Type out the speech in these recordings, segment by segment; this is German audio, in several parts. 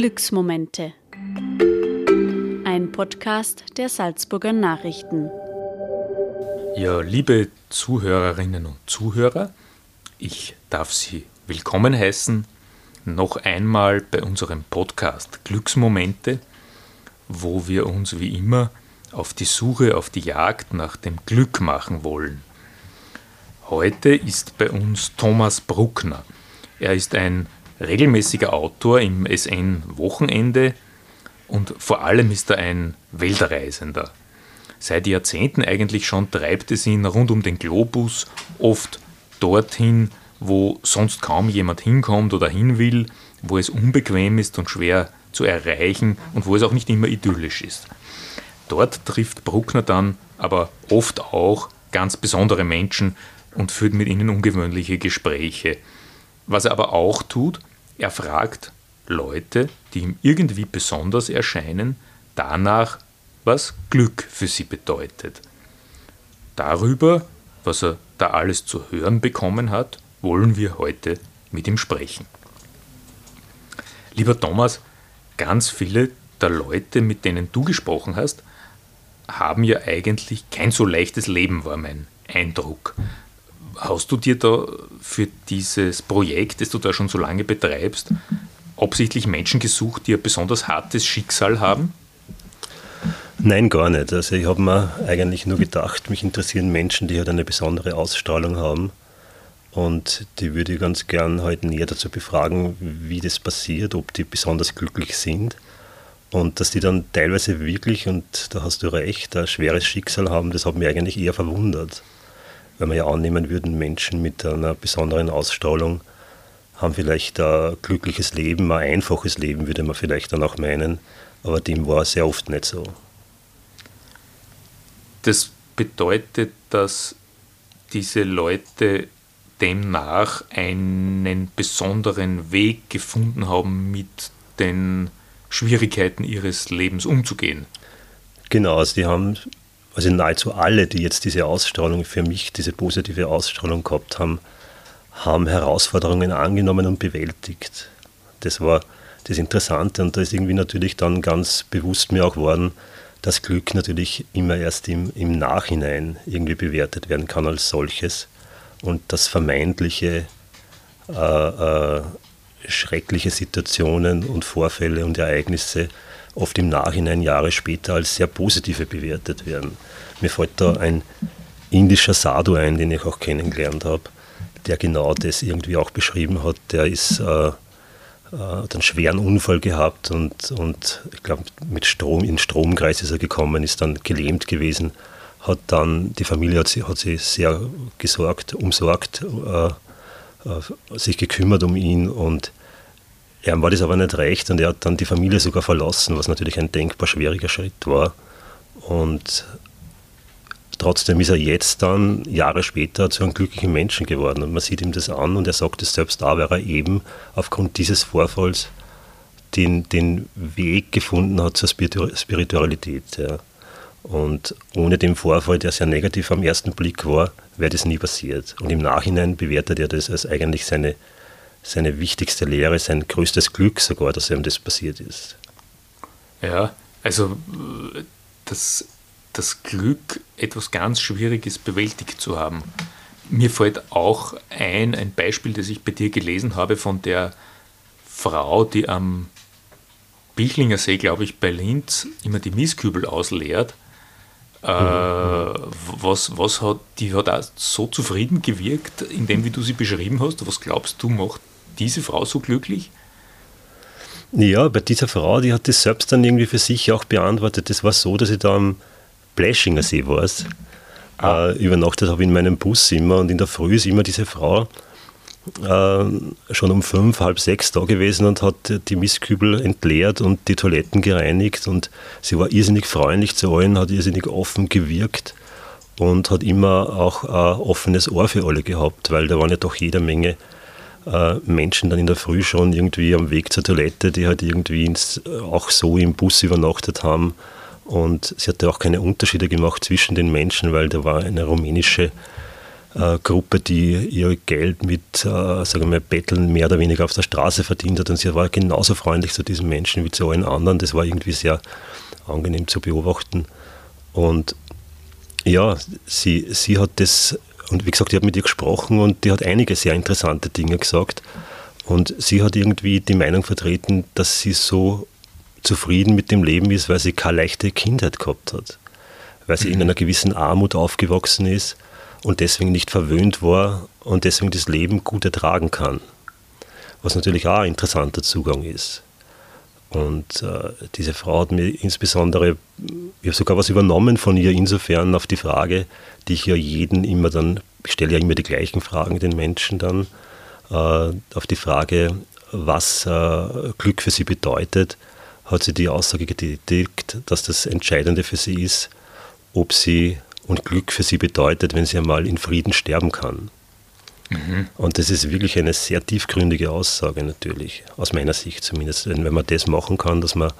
Glücksmomente. Ein Podcast der Salzburger Nachrichten. Ja, liebe Zuhörerinnen und Zuhörer, ich darf Sie willkommen heißen noch einmal bei unserem Podcast Glücksmomente, wo wir uns wie immer auf die Suche, auf die Jagd nach dem Glück machen wollen. Heute ist bei uns Thomas Bruckner. Er ist ein regelmäßiger Autor im SN Wochenende und vor allem ist er ein Weltreisender. Seit Jahrzehnten eigentlich schon treibt es ihn rund um den Globus, oft dorthin, wo sonst kaum jemand hinkommt oder hin will, wo es unbequem ist und schwer zu erreichen und wo es auch nicht immer idyllisch ist. Dort trifft Bruckner dann aber oft auch ganz besondere Menschen und führt mit ihnen ungewöhnliche Gespräche. Was er aber auch tut, er fragt Leute, die ihm irgendwie besonders erscheinen, danach, was Glück für sie bedeutet. Darüber, was er da alles zu hören bekommen hat, wollen wir heute mit ihm sprechen. Lieber Thomas, ganz viele der Leute, mit denen du gesprochen hast, haben ja eigentlich kein so leichtes Leben, war mein Eindruck. Hast du dir da für dieses Projekt, das du da schon so lange betreibst, absichtlich Menschen gesucht, die ein besonders hartes Schicksal haben? Nein, gar nicht. Also ich habe mir eigentlich nur gedacht, mich interessieren Menschen, die halt eine besondere Ausstrahlung haben. Und die würde ich ganz gern heute näher dazu befragen, wie das passiert, ob die besonders glücklich sind. Und dass die dann teilweise wirklich, und da hast du recht, ein schweres Schicksal haben, das hat mich eigentlich eher verwundert. Weil wir ja annehmen würden, Menschen mit einer besonderen Ausstrahlung haben vielleicht ein glückliches Leben, ein einfaches Leben, würde man vielleicht dann auch meinen. Aber dem war sehr oft nicht so. Das bedeutet, dass diese Leute demnach einen besonderen Weg gefunden haben, mit den Schwierigkeiten ihres Lebens umzugehen. Genau, also die haben, also nahezu alle, die jetzt diese Ausstrahlung für mich, diese positive Ausstrahlung gehabt haben, haben Herausforderungen angenommen und bewältigt. Das war das Interessante und da ist irgendwie natürlich dann ganz bewusst mir auch geworden, dass Glück natürlich immer erst im, im Nachhinein irgendwie bewertet werden kann als solches und dass vermeintliche äh, äh, schreckliche Situationen und Vorfälle und Ereignisse oft im Nachhinein Jahre später als sehr positive bewertet werden. Mir fällt da ein indischer Sadhu ein, den ich auch kennengelernt habe, der genau das irgendwie auch beschrieben hat. Der ist äh, äh, hat einen schweren Unfall gehabt und, und ich glaube, mit Strom, in Stromkreis ist er gekommen, ist dann gelähmt gewesen, hat dann, die Familie hat sie, hat sie sehr gesorgt, umsorgt, äh, äh, sich gekümmert um ihn und er war das aber nicht recht und er hat dann die Familie sogar verlassen, was natürlich ein denkbar schwieriger Schritt war. Und Trotzdem ist er jetzt dann Jahre später zu einem glücklichen Menschen geworden und man sieht ihm das an und er sagt es selbst da, weil er eben aufgrund dieses Vorfalls den, den Weg gefunden hat zur Spiritualität. Ja. Und ohne den Vorfall, der sehr negativ am ersten Blick war, wäre das nie passiert. Und im Nachhinein bewertet er das als eigentlich seine, seine wichtigste Lehre, sein größtes Glück sogar, dass ihm das passiert ist. Ja, also das das Glück, etwas ganz Schwieriges bewältigt zu haben. Mir fällt auch ein, ein Beispiel, das ich bei dir gelesen habe, von der Frau, die am Bichlinger See, glaube ich, bei Linz immer die Mistkübel ausleert. Äh, was, was hat, die hat auch so zufrieden gewirkt, in dem, wie du sie beschrieben hast. Was glaubst du, macht diese Frau so glücklich? Ja, bei dieser Frau, die hat das selbst dann irgendwie für sich auch beantwortet. Das war so, dass ich da am Bläschinger See war. Ah. Äh, übernachtet habe ich in meinem Bus immer und in der Früh ist immer diese Frau äh, schon um fünf, halb sechs da gewesen und hat die Mistkübel entleert und die Toiletten gereinigt und sie war irrsinnig freundlich zu allen, hat irrsinnig offen gewirkt und hat immer auch ein offenes Ohr für alle gehabt, weil da waren ja doch jede Menge Menschen dann in der Früh schon irgendwie am Weg zur Toilette, die halt irgendwie ins, auch so im Bus übernachtet haben und sie hatte auch keine Unterschiede gemacht zwischen den Menschen, weil da war eine rumänische äh, Gruppe, die ihr Geld mit, äh, sagen wir, Betteln mehr oder weniger auf der Straße verdient hat. Und sie war genauso freundlich zu diesen Menschen wie zu allen anderen. Das war irgendwie sehr angenehm zu beobachten. Und ja, sie, sie hat das, und wie gesagt, ich habe mit ihr gesprochen und die hat einige sehr interessante Dinge gesagt. Und sie hat irgendwie die Meinung vertreten, dass sie so zufrieden mit dem Leben ist, weil sie keine leichte Kindheit gehabt hat. Weil sie mhm. in einer gewissen Armut aufgewachsen ist und deswegen nicht verwöhnt war und deswegen das Leben gut ertragen kann. Was natürlich auch ein interessanter Zugang ist. Und äh, diese Frau hat mir insbesondere, ich habe sogar was übernommen von ihr, insofern auf die Frage, die ich ja jeden immer dann, ich stelle ja immer die gleichen Fragen den Menschen dann, äh, auf die Frage, was äh, Glück für sie bedeutet, hat sie die Aussage getätigt, dass das Entscheidende für sie ist, ob sie und Glück für sie bedeutet, wenn sie einmal in Frieden sterben kann. Mhm. Und das ist wirklich eine sehr tiefgründige Aussage natürlich, aus meiner Sicht zumindest. Wenn man das machen kann, dass man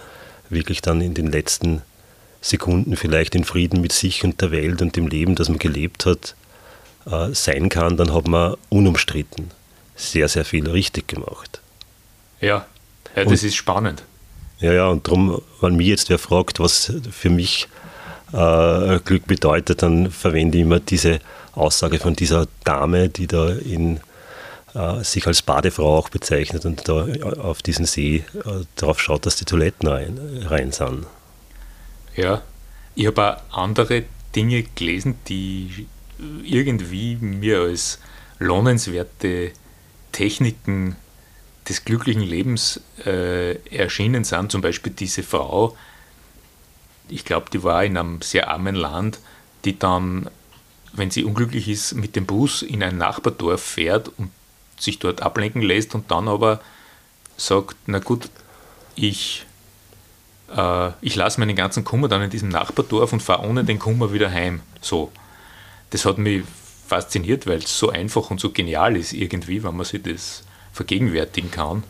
wirklich dann in den letzten Sekunden vielleicht in Frieden mit sich und der Welt und dem Leben, das man gelebt hat, äh, sein kann, dann hat man unumstritten sehr, sehr viel richtig gemacht. Ja, ja das und, ist spannend. Ja, ja, und darum, wenn mich jetzt wer fragt, was für mich Glück bedeutet, dann verwende ich immer diese Aussage von dieser Dame, die da in, äh, sich als Badefrau auch bezeichnet und da auf diesen See äh, darauf schaut, dass die Toiletten rein, rein sind. Ja, ich habe auch andere Dinge gelesen, die irgendwie mir als lohnenswerte Techniken des glücklichen Lebens äh, erschienen sind. Zum Beispiel diese Frau, ich glaube, die war in einem sehr armen Land, die dann, wenn sie unglücklich ist, mit dem Bus in ein Nachbardorf fährt und sich dort ablenken lässt und dann aber sagt, na gut, ich, äh, ich lasse meinen ganzen Kummer dann in diesem Nachbardorf und fahre ohne den Kummer wieder heim. So. Das hat mich fasziniert, weil es so einfach und so genial ist irgendwie, wenn man sich das vergegenwärtigen kann.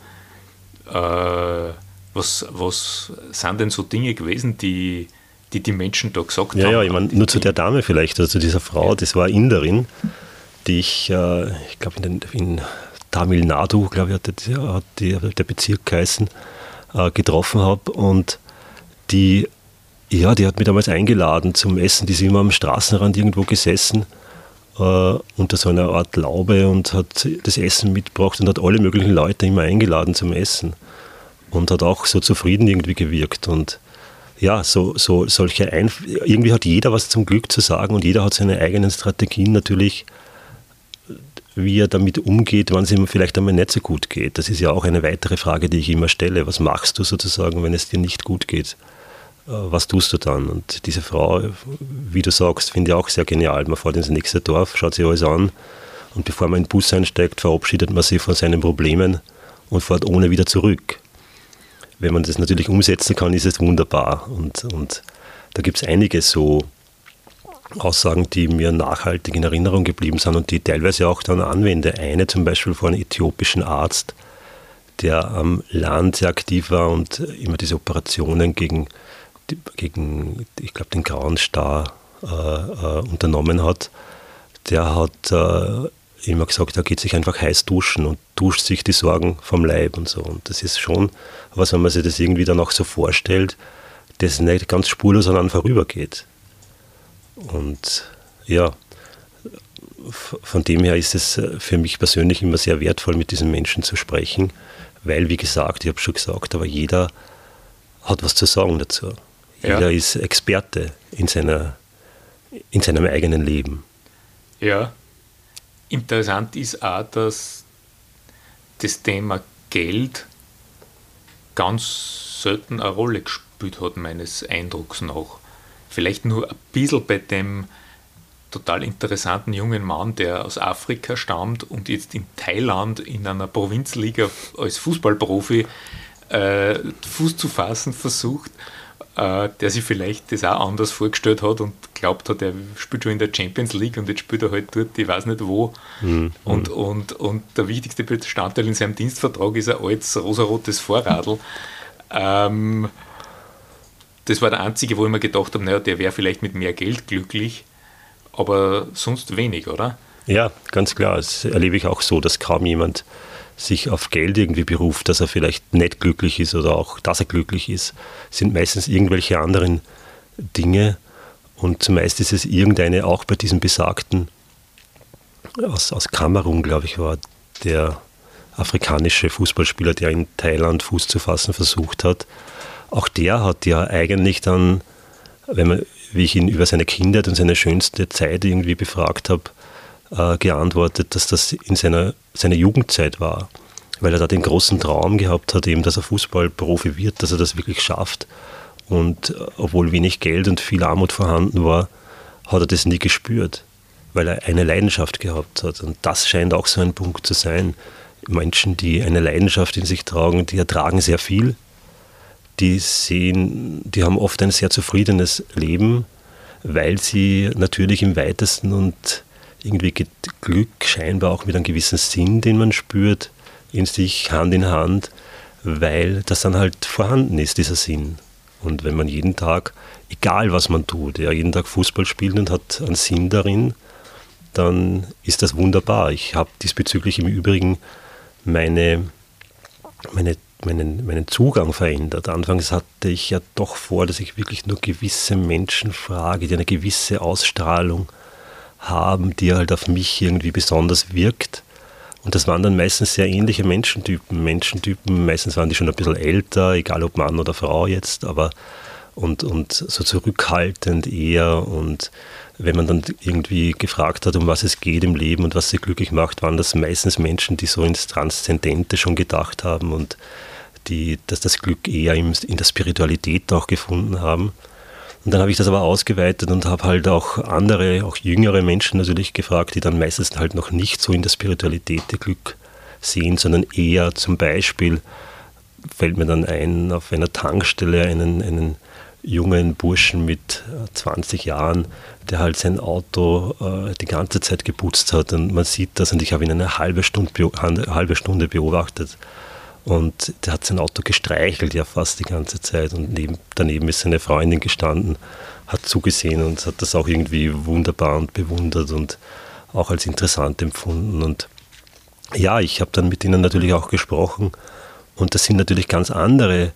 Äh, was, was sind denn so Dinge gewesen, die die, die Menschen da gesagt ja, haben? Ja, ich meine, nur zu der Dame vielleicht, also zu dieser Frau, das war Inderin, die ich, äh, ich glaube, in, in, Tamil Nadu, glaube ich, hat, der, hat der Bezirk geheißen, äh, getroffen habe und die, ja, die hat mich damals eingeladen zum Essen, die ist immer am Straßenrand irgendwo gesessen äh, unter so einer Art Laube und hat das Essen mitgebracht und hat alle möglichen Leute immer eingeladen zum Essen und hat auch so zufrieden irgendwie gewirkt und ja, so, so solche Einf irgendwie hat jeder was zum Glück zu sagen und jeder hat seine eigenen Strategien natürlich, wie er damit umgeht, wann es ihm vielleicht einmal nicht so gut geht. Das ist ja auch eine weitere Frage, die ich immer stelle. Was machst du sozusagen, wenn es dir nicht gut geht? Äh, was tust du dann? Und diese Frau, wie du sagst, finde ich auch sehr genial. Man fährt ins nächste Dorf, schaut sich alles an und bevor man in den Bus einsteigt, verabschiedet man sich von seinen Problemen und fährt ohne wieder zurück. Wenn man das natürlich umsetzen kann, ist es wunderbar. Und, und da gibt es einige so Aussagen, die mir nachhaltig in Erinnerung geblieben sind und die teilweise auch dann anwende. Eine zum Beispiel von einem äthiopischen Arzt, der am Land sehr aktiv war und immer diese Operationen gegen gegen, ich glaube, den Grauen Star äh, äh, unternommen hat, der hat äh, immer gesagt, er geht sich einfach heiß duschen und duscht sich die Sorgen vom Leib und so. Und das ist schon was, wenn man sich das irgendwie dann auch so vorstellt, das nicht ganz spurlos an einem vorübergeht. Und ja, von dem her ist es äh, für mich persönlich immer sehr wertvoll, mit diesen Menschen zu sprechen, weil, wie gesagt, ich habe schon gesagt, aber jeder hat was zu sagen dazu. Jeder ja. ist Experte in, seiner, in seinem eigenen Leben. Ja. Interessant ist auch, dass das Thema Geld ganz selten eine Rolle gespielt hat, meines Eindrucks nach. Vielleicht nur ein bisschen bei dem total interessanten jungen Mann, der aus Afrika stammt und jetzt in Thailand in einer Provinzliga als Fußballprofi äh, Fuß zu fassen versucht der sich vielleicht das auch anders vorgestellt hat und glaubt hat, er spielt schon in der Champions League und jetzt spielt er halt dort, ich weiß nicht wo. Mhm. Und, und, und der wichtigste Bestandteil in seinem Dienstvertrag ist ein altes rosarotes Vorradl. Ähm, das war der einzige, wo ich mir gedacht habe, naja, der wäre vielleicht mit mehr Geld glücklich, aber sonst wenig, oder? Ja, ganz klar. Das erlebe ich auch so, dass kaum jemand sich auf Geld irgendwie beruft, dass er vielleicht nicht glücklich ist oder auch, dass er glücklich ist, sind meistens irgendwelche anderen Dinge. Und zumeist ist es irgendeine, auch bei diesem besagten, aus, aus Kamerun, glaube ich, war der afrikanische Fußballspieler, der in Thailand Fuß zu fassen versucht hat. Auch der hat ja eigentlich dann, wenn man, wie ich ihn über seine Kindheit und seine schönste Zeit irgendwie befragt habe, äh, geantwortet, dass das in seiner, seiner Jugendzeit war, weil er da den großen Traum gehabt hat, eben, dass er Fußballprofi wird, dass er das wirklich schafft. Und äh, obwohl wenig Geld und viel Armut vorhanden war, hat er das nie gespürt, weil er eine Leidenschaft gehabt hat. Und das scheint auch so ein Punkt zu sein. Menschen, die eine Leidenschaft in sich tragen, die ertragen sehr viel, die sehen, die haben oft ein sehr zufriedenes Leben, weil sie natürlich im weitesten und irgendwie geht Glück scheinbar auch mit einem gewissen Sinn, den man spürt, in sich Hand in Hand, weil das dann halt vorhanden ist, dieser Sinn. Und wenn man jeden Tag, egal was man tut, ja, jeden Tag Fußball spielt und hat einen Sinn darin, dann ist das wunderbar. Ich habe diesbezüglich im Übrigen meine, meine, meinen, meinen Zugang verändert. Anfangs hatte ich ja doch vor, dass ich wirklich nur gewisse Menschen frage, die eine gewisse Ausstrahlung haben, die halt auf mich irgendwie besonders wirkt. Und das waren dann meistens sehr ähnliche Menschentypen. Menschentypen, meistens waren die schon ein bisschen älter, egal ob Mann oder Frau jetzt, aber und, und so zurückhaltend eher. Und wenn man dann irgendwie gefragt hat, um was es geht im Leben und was sie glücklich macht, waren das meistens Menschen, die so ins Transzendente schon gedacht haben und die, dass das Glück eher in der Spiritualität auch gefunden haben. Und dann habe ich das aber ausgeweitet und habe halt auch andere, auch jüngere Menschen natürlich gefragt, die dann meistens halt noch nicht so in der Spiritualität ihr Glück sehen, sondern eher zum Beispiel fällt mir dann ein, auf einer Tankstelle einen, einen jungen Burschen mit 20 Jahren, der halt sein Auto äh, die ganze Zeit geputzt hat und man sieht das und ich habe ihn eine halbe Stunde, eine halbe Stunde beobachtet und der hat sein Auto gestreichelt ja fast die ganze Zeit und neben, daneben ist seine Freundin gestanden, hat zugesehen und hat das auch irgendwie wunderbar und bewundert und auch als interessant empfunden. Und ja, ich habe dann mit ihnen natürlich auch gesprochen und das sind natürlich ganz andere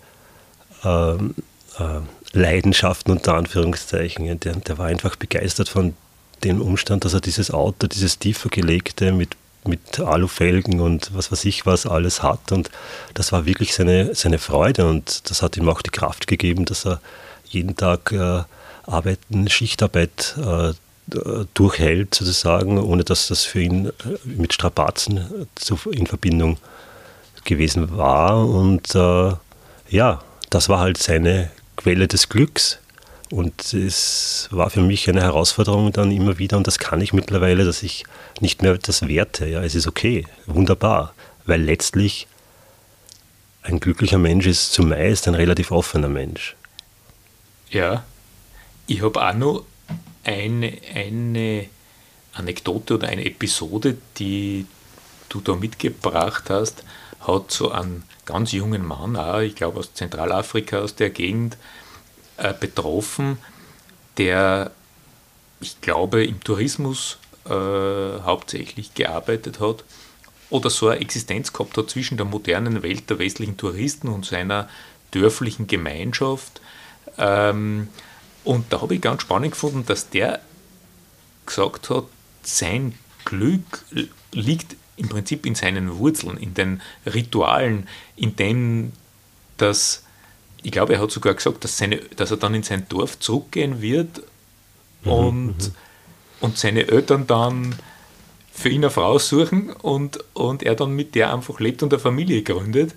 äh, äh, Leidenschaften unter Anführungszeichen. Der, der war einfach begeistert von dem Umstand, dass er dieses Auto, dieses tiefer gelegte mit mit Alufelgen und was weiß ich was alles hat. Und das war wirklich seine, seine Freude und das hat ihm auch die Kraft gegeben, dass er jeden Tag äh, Arbeiten, Schichtarbeit äh, durchhält, sozusagen, ohne dass das für ihn äh, mit Strapazen zu, in Verbindung gewesen war. Und äh, ja, das war halt seine Quelle des Glücks. Und es war für mich eine Herausforderung dann immer wieder, und das kann ich mittlerweile, dass ich nicht mehr das werte. Ja, es ist okay, wunderbar, weil letztlich ein glücklicher Mensch ist zumeist ein relativ offener Mensch. Ja, ich habe auch noch eine, eine Anekdote oder eine Episode, die du da mitgebracht hast, hat so einen ganz jungen Mann, auch, ich glaube aus Zentralafrika, aus der Gegend, äh, betroffen, der, ich glaube, im Tourismus äh, hauptsächlich gearbeitet hat oder so eine Existenz gehabt hat zwischen der modernen Welt der westlichen Touristen und seiner dörflichen Gemeinschaft. Ähm, und da habe ich ganz spannend gefunden, dass der gesagt hat, sein Glück liegt im Prinzip in seinen Wurzeln, in den Ritualen, in dem, dass ich glaube, er hat sogar gesagt, dass, seine, dass er dann in sein Dorf zurückgehen wird mhm, und, mhm. und seine Eltern dann für ihn eine Frau suchen und, und er dann mit der einfach lebt und eine Familie gründet.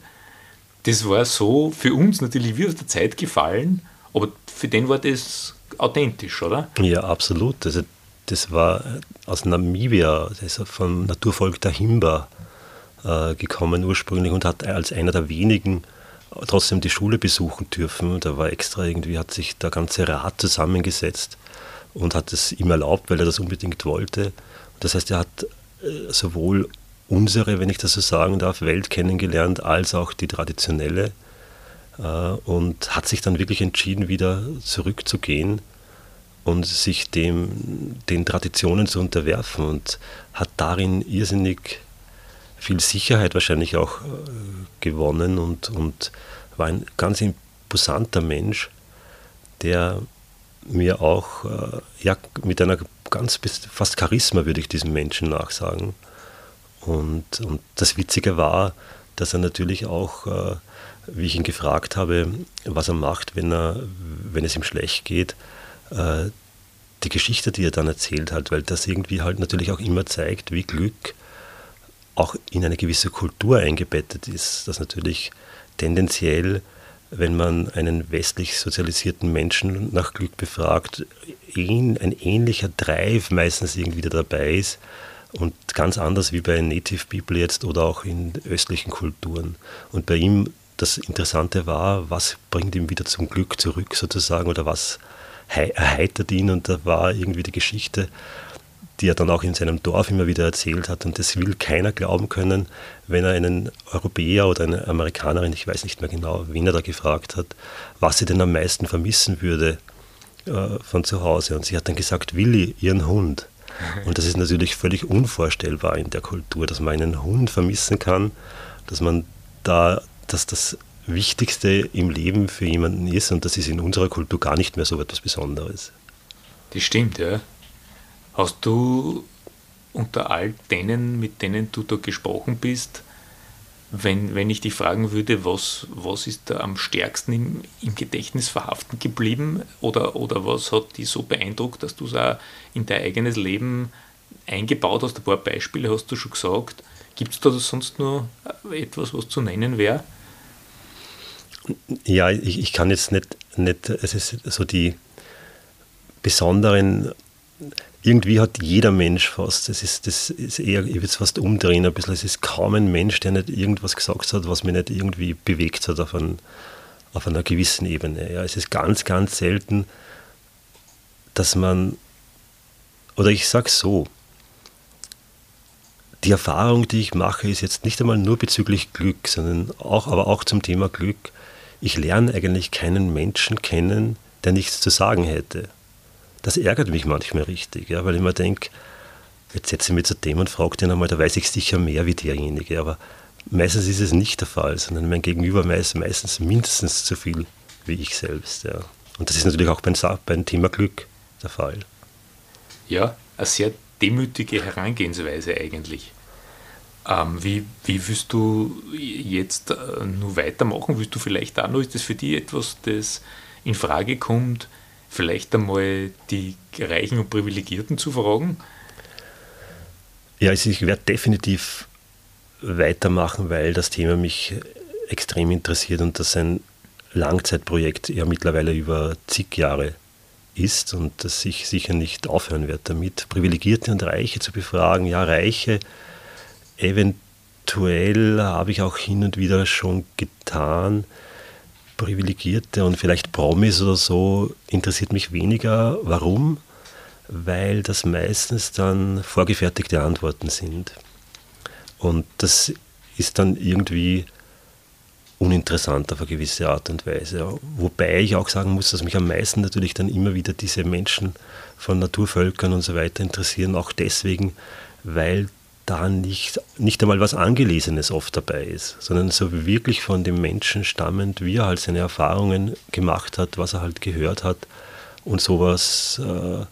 Das war so für uns natürlich wie aus der Zeit gefallen, aber für den war das authentisch, oder? Ja, absolut. Also das war aus Namibia, das ist vom Naturvolk der Himba äh, gekommen ursprünglich und hat als einer der wenigen trotzdem die Schule besuchen dürfen. Da war extra irgendwie, hat sich der ganze Rat zusammengesetzt und hat es ihm erlaubt, weil er das unbedingt wollte. Das heißt, er hat äh, sowohl unsere, wenn ich das so sagen darf, Welt kennengelernt, als auch die traditionelle äh, und hat sich dann wirklich entschieden, wieder zurückzugehen und sich dem, den Traditionen zu unterwerfen und hat darin irrsinnig viel Sicherheit wahrscheinlich auch äh, gewonnen und, und war ein ganz imposanter Mensch, der mir auch äh, ja, mit einer ganz fast Charisma würde ich diesem Menschen nachsagen. Und, und das Witzige war, dass er natürlich auch, äh, wie ich ihn gefragt habe, was er macht, wenn, er, wenn es ihm schlecht geht, äh, die Geschichte, die er dann erzählt hat, weil das irgendwie halt natürlich auch immer zeigt, wie Glück auch in eine gewisse Kultur eingebettet ist, dass natürlich tendenziell, wenn man einen westlich sozialisierten Menschen nach Glück befragt, ein, ähnlicher Drive meistens irgendwie dabei ist und ganz anders wie bei Native People jetzt oder auch in östlichen Kulturen. Und bei ihm das Interessante war, was bringt ihm wieder zum Glück zurück sozusagen oder was erheitert ihn und da war irgendwie die Geschichte, die er dann auch in seinem Dorf immer wieder erzählt hat. Und das will keiner glauben können, wenn er einen Europäer oder eine Amerikanerin, ich weiß nicht mehr genau, wen er da gefragt hat, was sie denn am meisten vermissen würde äh, von zu Hause. Und sie hat dann gesagt, Willi, ihren Hund. Und das ist natürlich völlig unvorstellbar in der Kultur, dass man einen Hund vermissen kann, dass man da, dass das Wichtigste im Leben für jemanden ist und das ist in unserer Kultur gar nicht mehr so etwas Besonderes. Das stimmt, ja. Hast du unter all denen, mit denen du da gesprochen bist, wenn, wenn ich dich fragen würde, was, was ist da am stärksten im, im Gedächtnis verhaften geblieben oder, oder was hat dich so beeindruckt, dass du es auch in dein eigenes Leben eingebaut hast? Ein paar Beispiele hast du schon gesagt. Gibt es da sonst noch etwas, was zu nennen wäre? Ja, ich, ich kann jetzt nicht, nicht, es ist so die besonderen, irgendwie hat jeder Mensch fast, das ist, das ist eher, ich würde es fast umdrehen ein bisschen, es ist kaum ein Mensch, der nicht irgendwas gesagt hat, was mich nicht irgendwie bewegt hat auf, ein, auf einer gewissen Ebene. Ja, es ist ganz, ganz selten, dass man, oder ich sage so, die Erfahrung, die ich mache, ist jetzt nicht einmal nur bezüglich Glück, sondern auch, aber auch zum Thema Glück, ich lerne eigentlich keinen Menschen kennen, der nichts zu sagen hätte. Das ärgert mich manchmal richtig, ja, weil ich mir denke, jetzt setze ich mich zu dem und frage den einmal, da weiß ich sicher mehr wie derjenige. Aber meistens ist es nicht der Fall, sondern mein Gegenüber weiß meistens mindestens so viel wie ich selbst. Ja. Und das ist natürlich auch beim, beim Thema Glück der Fall. Ja, eine sehr demütige Herangehensweise eigentlich. Ähm, wie, wie willst du jetzt äh, nur weitermachen? Willst du vielleicht auch noch, ist das für dich etwas, das in Frage kommt, vielleicht einmal die Reichen und Privilegierten zu fragen? Ja, also ich werde definitiv weitermachen, weil das Thema mich extrem interessiert und das ein Langzeitprojekt ja mittlerweile über zig Jahre ist und dass ich sicher nicht aufhören werde damit, Privilegierte und Reiche zu befragen. Ja, Reiche Eventuell habe ich auch hin und wieder schon getan. Privilegierte und vielleicht Promis oder so interessiert mich weniger. Warum? Weil das meistens dann vorgefertigte Antworten sind. Und das ist dann irgendwie uninteressant auf eine gewisse Art und Weise. Wobei ich auch sagen muss, dass mich am meisten natürlich dann immer wieder diese Menschen von Naturvölkern und so weiter interessieren, auch deswegen, weil da nicht, nicht einmal was Angelesenes oft dabei ist, sondern so wirklich von dem Menschen stammend, wie er halt seine Erfahrungen gemacht hat, was er halt gehört hat. Und sowas äh,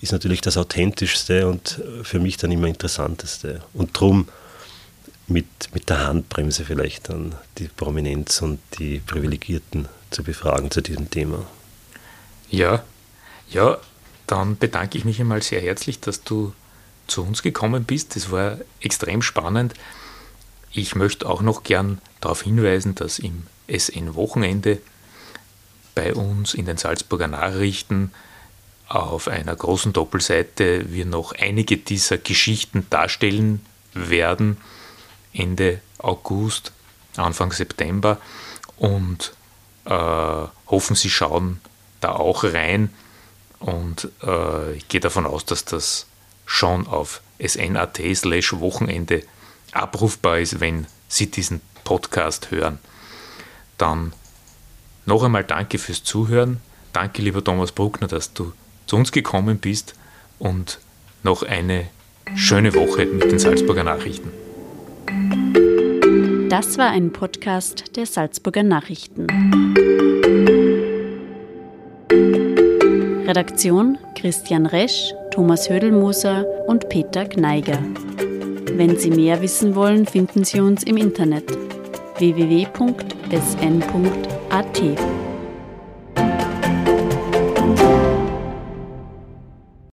ist natürlich das Authentischste und für mich dann immer Interessanteste. Und darum mit, mit der Handbremse vielleicht dann die Prominenz und die Privilegierten zu befragen zu diesem Thema. Ja, ja, dann bedanke ich mich einmal sehr herzlich, dass du zu uns gekommen bist. Das war extrem spannend. Ich möchte auch noch gern darauf hinweisen, dass im SN-Wochenende bei uns in den Salzburger Nachrichten auf einer großen Doppelseite wir noch einige dieser Geschichten darstellen werden, Ende August, Anfang September und äh, hoffen, Sie schauen da auch rein und äh, ich gehe davon aus, dass das schon auf sn.at slash Wochenende abrufbar ist, wenn Sie diesen Podcast hören. Dann noch einmal danke fürs Zuhören. Danke, lieber Thomas Bruckner, dass du zu uns gekommen bist und noch eine schöne Woche mit den Salzburger Nachrichten. Das war ein Podcast der Salzburger Nachrichten. Redaktion Christian Resch, Thomas Hödelmoser und Peter Gneiger. Wenn Sie mehr wissen wollen, finden Sie uns im Internet www.sn.at.